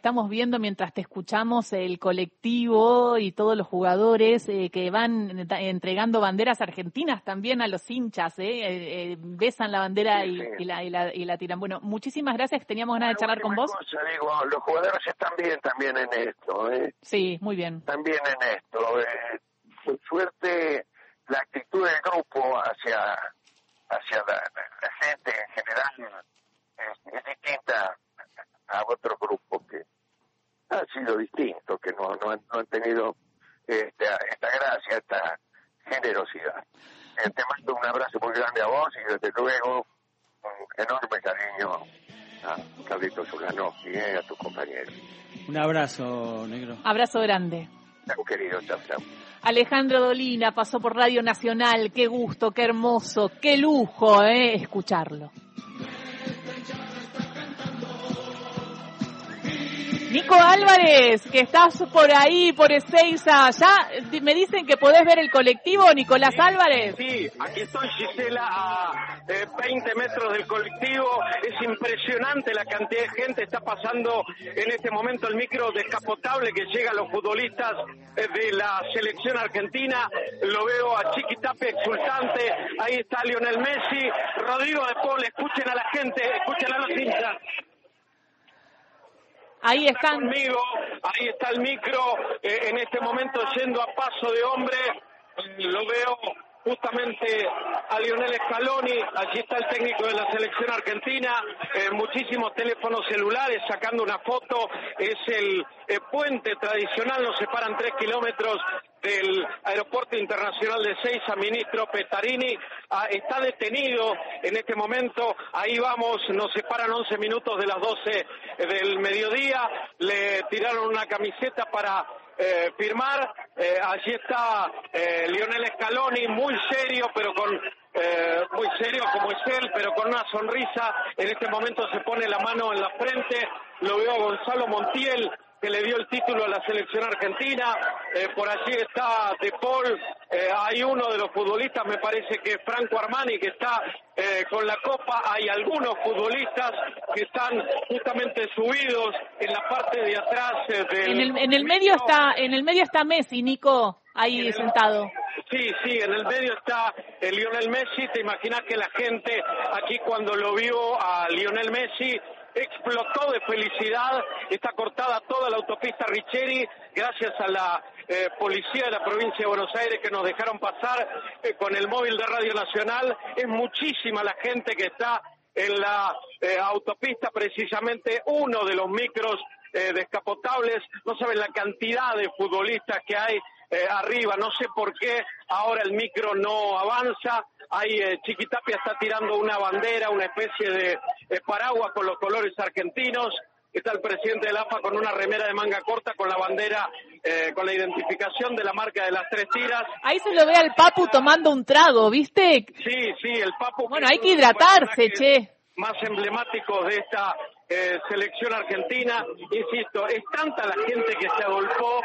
Estamos viendo mientras te escuchamos el colectivo y todos los jugadores eh, que van entregando banderas argentinas también a los hinchas, ¿eh? eh, besan la bandera y, la, y, la, y, la, tiran. Bueno, muchísimas gracias, teníamos ganas de charlar con vos. digo, los jugadores están bien también en esto. ¿eh? Sí, muy bien. También en esto. Eh, suerte, la actitud del grupo hacia, hacia la, gente en general es distinta a otros grupos que han sido distintos, que no, no, han, no han tenido esta, esta gracia, esta generosidad. Eh, te mando un abrazo muy grande a vos y desde luego un enorme cariño a Claudito Zulanowski, eh, a tus compañeros. Un abrazo, negro. Abrazo grande. Querido. Alejandro Dolina pasó por Radio Nacional. Qué gusto, qué hermoso, qué lujo, eh, escucharlo. Nico Álvarez, que estás por ahí, por Ezeiza, ya me dicen que podés ver el colectivo, Nicolás Álvarez. Sí, aquí estoy, Gisela, a 20 metros del colectivo. Es impresionante la cantidad de gente. Está pasando en este momento el micro descapotable que llega a los futbolistas eh, de la selección argentina. Lo veo a Chiqui exultante. Ahí está Lionel Messi. Rodrigo de Paul, escuchen a la gente, escuchen a los hinchas. Ahí están. Conmigo, ahí está el micro, eh, en este momento yendo a paso de hombre. Lo veo justamente a Lionel Scaloni, allí está el técnico de la selección argentina, eh, muchísimos teléfonos celulares sacando una foto, es el eh, puente tradicional, nos separan tres kilómetros del Aeropuerto Internacional de Seiza, ministro Petarini, ah, está detenido en este momento, ahí vamos, nos separan 11 minutos de las 12 del mediodía, le tiraron una camiseta para eh, firmar. Eh, allí está eh, Lionel Scaloni, muy serio, pero con eh, muy serio como es él, pero con una sonrisa. En este momento se pone la mano en la frente. Lo veo a Gonzalo Montiel, que le dio el título a la selección argentina. Eh, por allí está De Paul. Eh, hay uno de los futbolistas, me parece que Franco Armani, que está eh, con la copa. Hay algunos futbolistas que están justamente subidos en la parte de atrás del. En el, en el medio está, en el medio está Messi, Nico, ahí sentado. Sí, sí, en el medio está Lionel Messi. Te imaginas que la gente aquí cuando lo vio a Lionel Messi explotó de felicidad. Está cortada toda autopista Richeri gracias a la eh, policía de la provincia de Buenos Aires que nos dejaron pasar eh, con el móvil de Radio Nacional. Es muchísima la gente que está en la eh, autopista, precisamente uno de los micros descapotables. No saben la cantidad de futbolistas que hay arriba. No sé por qué ahora el micro no avanza. Ahí eh, Chiquitapia está tirando una bandera, una especie de paraguas con los colores argentinos. Está el presidente del AFA con una remera de manga corta con la bandera, eh, con la identificación de la marca de las tres tiras. Ahí se lo ve al Papu tomando un trago, ¿viste? Sí, sí, el Papu. Bueno, hay que hidratarse, che. Más emblemáticos de esta eh, selección argentina. Insisto, es tanta la gente que se agolpó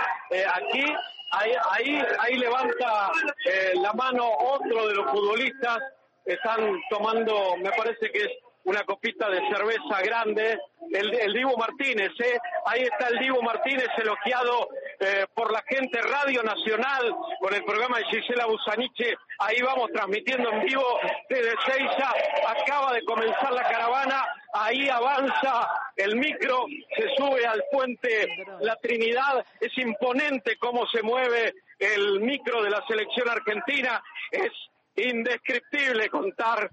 aquí Ahí, ahí, ahí levanta eh, la mano otro de los futbolistas. Están tomando, me parece que es una copita de cerveza grande. El, el Martínez, ¿eh? Ahí está el Divo Martínez elogiado eh, por la gente Radio Nacional con el programa de Gisela Busaniche. Ahí vamos transmitiendo en vivo desde Seiza. Acaba de comenzar la caravana. Ahí avanza el micro, se sube al puente La Trinidad. Es imponente cómo se mueve el micro de la selección argentina. Es indescriptible contar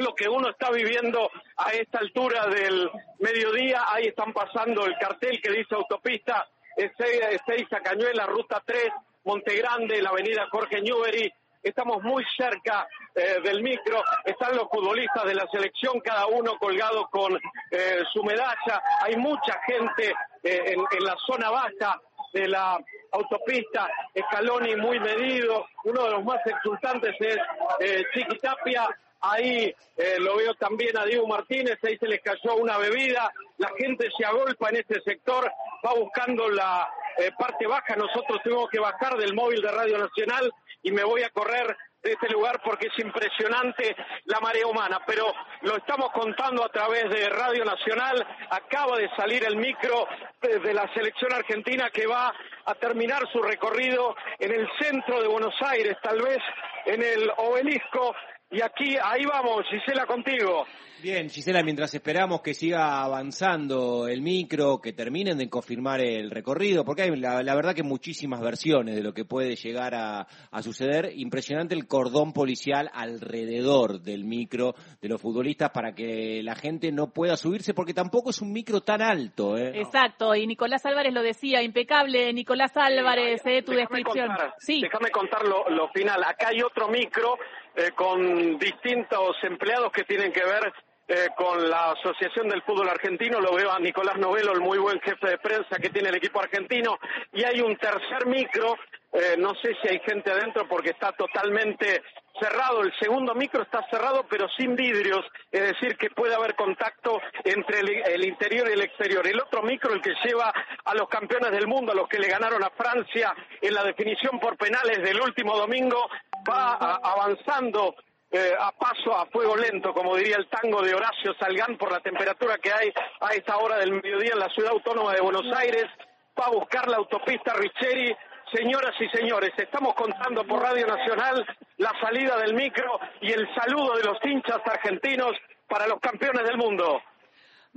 lo que uno está viviendo a esta altura del mediodía. Ahí están pasando el cartel que dice autopista Ezeiza Cañuela, ruta 3, Montegrande, la avenida Jorge Newbery. Estamos muy cerca eh, del micro, están los futbolistas de la selección, cada uno colgado con eh, su medalla. Hay mucha gente eh, en, la zona baja de la autopista, Escaloni muy medido, uno de los más exultantes es Chiqui Tapia, Ahí eh, lo veo también a Diego Martínez, ahí se les cayó una bebida, la gente se agolpa en este sector, va buscando la eh, parte baja, nosotros tenemos que bajar del móvil de Radio Nacional y me voy a correr de este lugar porque es impresionante la marea humana, pero lo estamos contando a través de Radio Nacional. Acaba de salir el micro de la selección argentina que va a terminar su recorrido en el centro de Buenos Aires, tal vez en el obelisco y aquí, ahí vamos, Gisela, contigo. Bien, Gisela, mientras esperamos que siga avanzando el micro, que terminen de confirmar el recorrido, porque hay la, verdad que muchísimas versiones de lo que puede llegar a, suceder. Impresionante el cordón policial alrededor del micro de los futbolistas para que la gente no pueda subirse, porque tampoco es un micro tan alto. ¿eh? Exacto, y Nicolás Álvarez lo decía, impecable, Nicolás Álvarez, eh, tu descripción. sí. Déjame contar lo, lo final. Acá hay otro micro eh, con distintos empleados que tienen que ver eh, con la Asociación del Fútbol Argentino, lo veo a Nicolás Novelo, el muy buen jefe de prensa que tiene el equipo argentino, y hay un tercer micro, eh, no sé si hay gente adentro porque está totalmente cerrado, el segundo micro está cerrado pero sin vidrios, es decir, que puede haber contacto entre el, interior y el exterior. El otro micro, el que lleva a los campeones del mundo, a los que le ganaron a Francia en la definición por penales del último domingo, va avanzando eh, a paso a fuego lento, como diría el tango de Horacio Salgán, por la temperatura que hay a esta hora del mediodía en la ciudad autónoma de Buenos Aires, va a buscar la autopista Richeri Señoras y señores, estamos contando por Radio Nacional la salida del micro y el saludo de los hinchas argentinos para los campeones del mundo.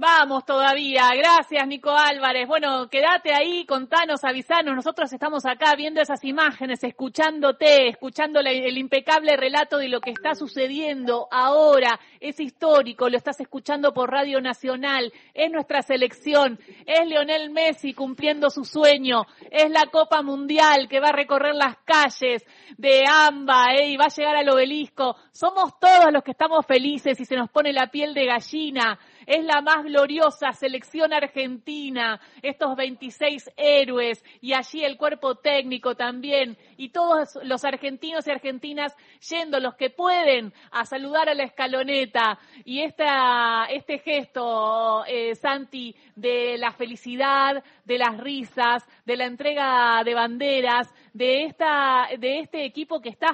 Vamos todavía. Gracias, Nico Álvarez. Bueno, quédate ahí, contanos, avisanos. Nosotros estamos acá viendo esas imágenes, escuchándote, escuchando el impecable relato de lo que está sucediendo ahora. Es histórico, lo estás escuchando por Radio Nacional. Es nuestra selección. Es Lionel Messi cumpliendo su sueño. Es la Copa Mundial que va a recorrer las calles de AMBA eh, y va a llegar al obelisco. Somos todos los que estamos felices y se nos pone la piel de gallina es la más gloriosa selección argentina, estos 26 héroes y allí el cuerpo técnico también y todos los argentinos y argentinas yendo los que pueden a saludar a la escaloneta. Y esta, este gesto, eh, Santi, de la felicidad, de las risas, de la entrega de banderas, de esta, de este equipo que está